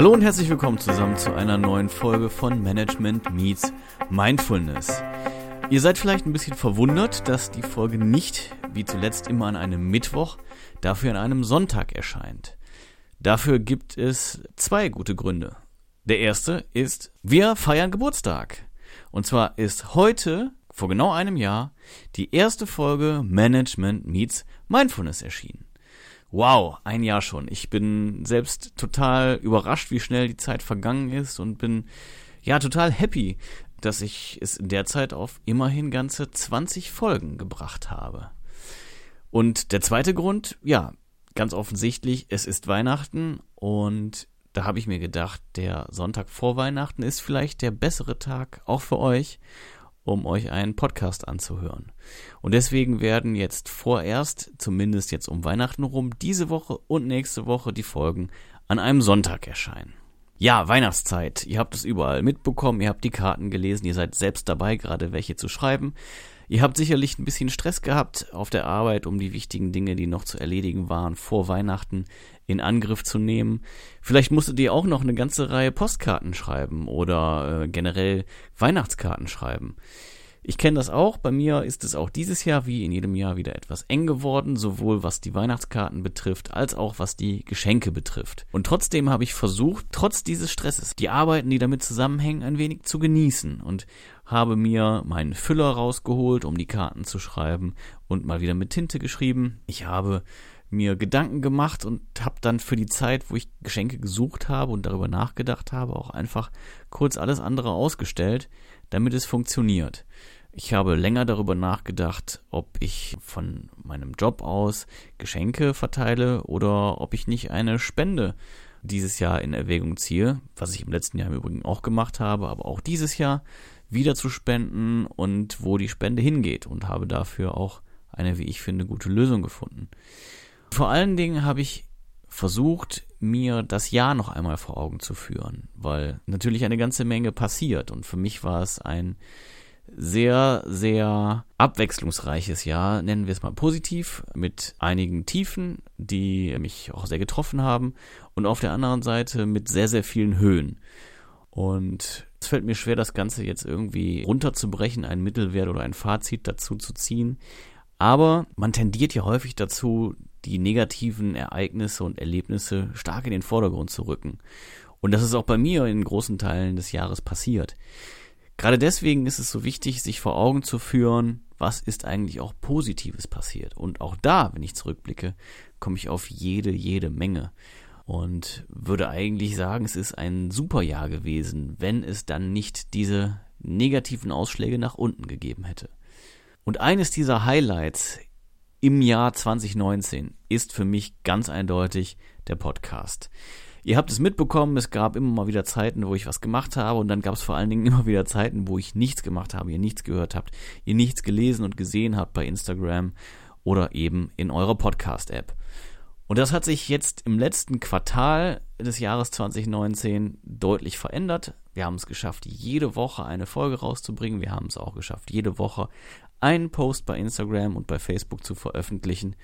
Hallo und herzlich willkommen zusammen zu einer neuen Folge von Management Meets Mindfulness. Ihr seid vielleicht ein bisschen verwundert, dass die Folge nicht, wie zuletzt immer an einem Mittwoch, dafür an einem Sonntag erscheint. Dafür gibt es zwei gute Gründe. Der erste ist, wir feiern Geburtstag. Und zwar ist heute, vor genau einem Jahr, die erste Folge Management Meets Mindfulness erschienen. Wow, ein Jahr schon. Ich bin selbst total überrascht, wie schnell die Zeit vergangen ist und bin ja total happy, dass ich es in der Zeit auf immerhin ganze 20 Folgen gebracht habe. Und der zweite Grund, ja, ganz offensichtlich, es ist Weihnachten und da habe ich mir gedacht, der Sonntag vor Weihnachten ist vielleicht der bessere Tag auch für euch um euch einen Podcast anzuhören. Und deswegen werden jetzt vorerst, zumindest jetzt um Weihnachten rum, diese Woche und nächste Woche die Folgen an einem Sonntag erscheinen. Ja, Weihnachtszeit. Ihr habt es überall mitbekommen, ihr habt die Karten gelesen, ihr seid selbst dabei, gerade welche zu schreiben. Ihr habt sicherlich ein bisschen Stress gehabt auf der Arbeit, um die wichtigen Dinge, die noch zu erledigen waren, vor Weihnachten in Angriff zu nehmen. Vielleicht musstet ihr auch noch eine ganze Reihe Postkarten schreiben oder äh, generell Weihnachtskarten schreiben. Ich kenne das auch. Bei mir ist es auch dieses Jahr wie in jedem Jahr wieder etwas eng geworden, sowohl was die Weihnachtskarten betrifft, als auch was die Geschenke betrifft. Und trotzdem habe ich versucht, trotz dieses Stresses, die Arbeiten, die damit zusammenhängen, ein wenig zu genießen und habe mir meinen Füller rausgeholt, um die Karten zu schreiben und mal wieder mit Tinte geschrieben. Ich habe mir Gedanken gemacht und habe dann für die Zeit, wo ich Geschenke gesucht habe und darüber nachgedacht habe, auch einfach kurz alles andere ausgestellt, damit es funktioniert. Ich habe länger darüber nachgedacht, ob ich von meinem Job aus Geschenke verteile oder ob ich nicht eine Spende dieses Jahr in Erwägung ziehe, was ich im letzten Jahr im Übrigen auch gemacht habe, aber auch dieses Jahr wieder zu spenden und wo die Spende hingeht und habe dafür auch eine, wie ich finde, gute Lösung gefunden. Vor allen Dingen habe ich versucht, mir das Jahr noch einmal vor Augen zu führen, weil natürlich eine ganze Menge passiert und für mich war es ein sehr, sehr abwechslungsreiches Jahr, nennen wir es mal positiv, mit einigen Tiefen, die mich auch sehr getroffen haben und auf der anderen Seite mit sehr, sehr vielen Höhen. Und es fällt mir schwer, das Ganze jetzt irgendwie runterzubrechen, einen Mittelwert oder ein Fazit dazu zu ziehen. Aber man tendiert ja häufig dazu, die negativen Ereignisse und Erlebnisse stark in den Vordergrund zu rücken. Und das ist auch bei mir in großen Teilen des Jahres passiert. Gerade deswegen ist es so wichtig, sich vor Augen zu führen, was ist eigentlich auch Positives passiert. Und auch da, wenn ich zurückblicke, komme ich auf jede, jede Menge. Und würde eigentlich sagen, es ist ein super Jahr gewesen, wenn es dann nicht diese negativen Ausschläge nach unten gegeben hätte. Und eines dieser Highlights im Jahr 2019 ist für mich ganz eindeutig der Podcast. Ihr habt es mitbekommen, es gab immer mal wieder Zeiten, wo ich was gemacht habe und dann gab es vor allen Dingen immer wieder Zeiten, wo ich nichts gemacht habe, ihr nichts gehört habt, ihr nichts gelesen und gesehen habt bei Instagram oder eben in eurer Podcast-App. Und das hat sich jetzt im letzten Quartal des Jahres 2019 deutlich verändert. Wir haben es geschafft, jede Woche eine Folge rauszubringen. Wir haben es auch geschafft, jede Woche einen Post bei Instagram und bei Facebook zu veröffentlichen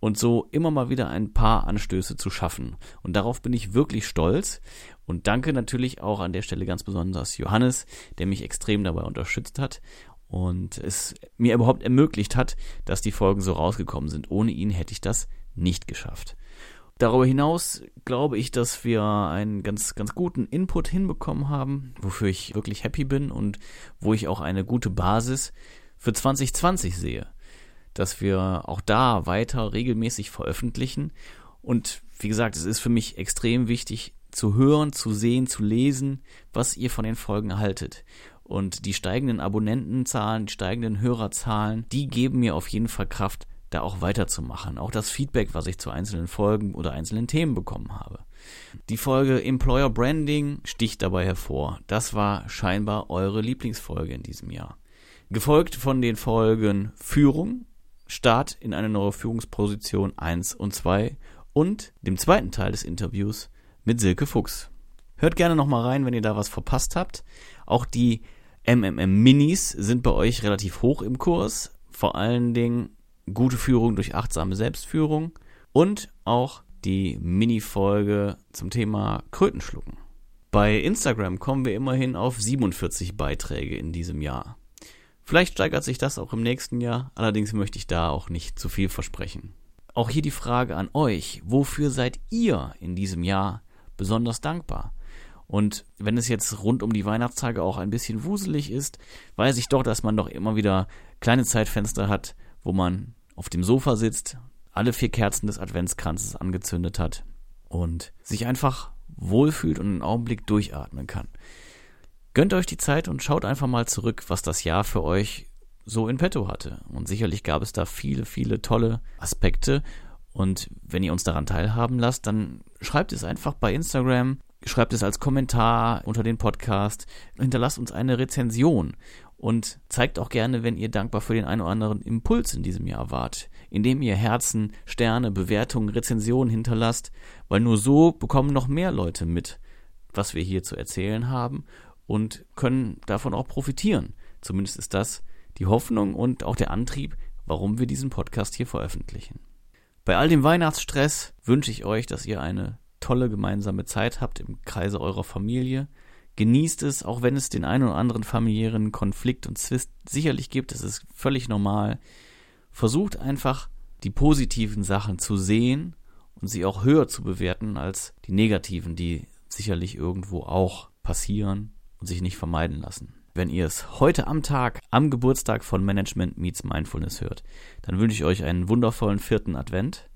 und so immer mal wieder ein paar Anstöße zu schaffen. Und darauf bin ich wirklich stolz und danke natürlich auch an der Stelle ganz besonders Johannes, der mich extrem dabei unterstützt hat und es mir überhaupt ermöglicht hat, dass die Folgen so rausgekommen sind. Ohne ihn hätte ich das nicht geschafft. Darüber hinaus glaube ich, dass wir einen ganz, ganz guten Input hinbekommen haben, wofür ich wirklich happy bin und wo ich auch eine gute Basis für 2020 sehe. Dass wir auch da weiter regelmäßig veröffentlichen. Und wie gesagt, es ist für mich extrem wichtig zu hören, zu sehen, zu lesen, was ihr von den Folgen haltet. Und die steigenden Abonnentenzahlen, die steigenden Hörerzahlen, die geben mir auf jeden Fall Kraft, da auch weiterzumachen. Auch das Feedback, was ich zu einzelnen Folgen oder einzelnen Themen bekommen habe. Die Folge Employer Branding sticht dabei hervor. Das war scheinbar eure Lieblingsfolge in diesem Jahr. Gefolgt von den Folgen Führung, Start in eine neue Führungsposition 1 und 2 und dem zweiten Teil des Interviews mit Silke Fuchs. Hört gerne nochmal rein, wenn ihr da was verpasst habt. Auch die MMM Minis sind bei euch relativ hoch im Kurs. Vor allen Dingen gute Führung durch achtsame Selbstführung und auch die Mini-Folge zum Thema Krötenschlucken. Bei Instagram kommen wir immerhin auf 47 Beiträge in diesem Jahr. Vielleicht steigert sich das auch im nächsten Jahr, allerdings möchte ich da auch nicht zu viel versprechen. Auch hier die Frage an euch, wofür seid ihr in diesem Jahr besonders dankbar? Und wenn es jetzt rund um die Weihnachtstage auch ein bisschen wuselig ist, weiß ich doch, dass man doch immer wieder kleine Zeitfenster hat, wo man auf dem Sofa sitzt, alle vier Kerzen des Adventskranzes angezündet hat und sich einfach wohlfühlt und einen Augenblick durchatmen kann. Gönnt euch die Zeit und schaut einfach mal zurück, was das Jahr für euch so in petto hatte. Und sicherlich gab es da viele, viele tolle Aspekte. Und wenn ihr uns daran teilhaben lasst, dann schreibt es einfach bei Instagram, schreibt es als Kommentar unter den Podcast, hinterlasst uns eine Rezension und zeigt auch gerne, wenn ihr dankbar für den einen oder anderen Impuls in diesem Jahr wart, indem ihr Herzen, Sterne, Bewertungen, Rezensionen hinterlasst, weil nur so bekommen noch mehr Leute mit, was wir hier zu erzählen haben und können davon auch profitieren. Zumindest ist das die Hoffnung und auch der Antrieb, warum wir diesen Podcast hier veröffentlichen. Bei all dem Weihnachtsstress wünsche ich euch, dass ihr eine tolle gemeinsame Zeit habt im Kreise eurer Familie, Genießt es, auch wenn es den einen oder anderen familiären Konflikt und Zwist sicherlich gibt. Das ist völlig normal. Versucht einfach, die positiven Sachen zu sehen und sie auch höher zu bewerten als die negativen, die sicherlich irgendwo auch passieren und sich nicht vermeiden lassen. Wenn ihr es heute am Tag, am Geburtstag von Management Meets Mindfulness hört, dann wünsche ich euch einen wundervollen vierten Advent.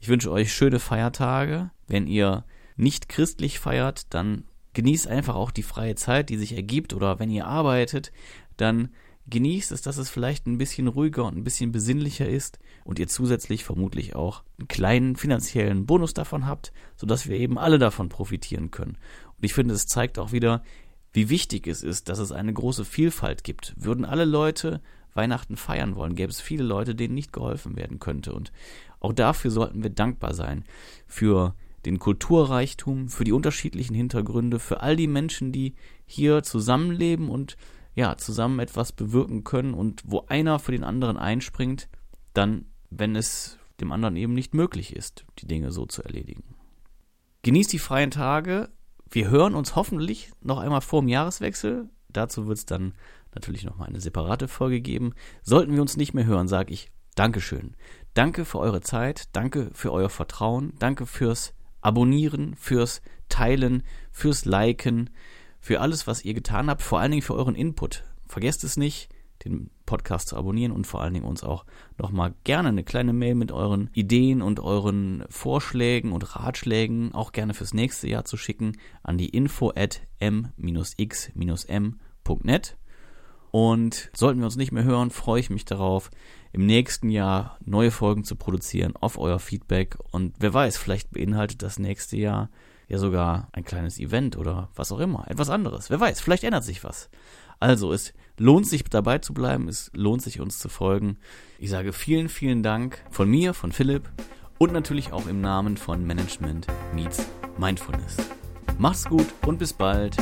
Ich wünsche euch schöne Feiertage. Wenn ihr nicht christlich feiert, dann genießt einfach auch die freie Zeit, die sich ergibt oder wenn ihr arbeitet, dann genießt es, dass es vielleicht ein bisschen ruhiger und ein bisschen besinnlicher ist und ihr zusätzlich vermutlich auch einen kleinen finanziellen Bonus davon habt, sodass wir eben alle davon profitieren können. Und ich finde, es zeigt auch wieder, wie wichtig es ist, dass es eine große Vielfalt gibt. Würden alle Leute Weihnachten feiern wollen, gäbe es viele Leute, denen nicht geholfen werden könnte. Und auch dafür sollten wir dankbar sein. Für den Kulturreichtum, für die unterschiedlichen Hintergründe, für all die Menschen, die hier zusammenleben und ja, zusammen etwas bewirken können und wo einer für den anderen einspringt, dann, wenn es dem anderen eben nicht möglich ist, die Dinge so zu erledigen. Genießt die freien Tage. Wir hören uns hoffentlich noch einmal vor dem Jahreswechsel. Dazu wird es dann natürlich noch mal eine separate Folge geben. Sollten wir uns nicht mehr hören, sage ich Dankeschön. Danke für eure Zeit, danke für euer Vertrauen, danke fürs Abonnieren, fürs Teilen, fürs Liken, für alles, was ihr getan habt, vor allen Dingen für euren Input. Vergesst es nicht, den Podcast zu abonnieren und vor allen Dingen uns auch nochmal gerne eine kleine Mail mit euren Ideen und euren Vorschlägen und Ratschlägen auch gerne fürs nächste Jahr zu schicken an die info at m-x-m.net. Und sollten wir uns nicht mehr hören, freue ich mich darauf, im nächsten Jahr neue Folgen zu produzieren auf euer Feedback. Und wer weiß, vielleicht beinhaltet das nächste Jahr ja sogar ein kleines Event oder was auch immer, etwas anderes. Wer weiß, vielleicht ändert sich was. Also, es lohnt sich dabei zu bleiben, es lohnt sich uns zu folgen. Ich sage vielen, vielen Dank von mir, von Philipp und natürlich auch im Namen von Management Meets Mindfulness. Macht's gut und bis bald.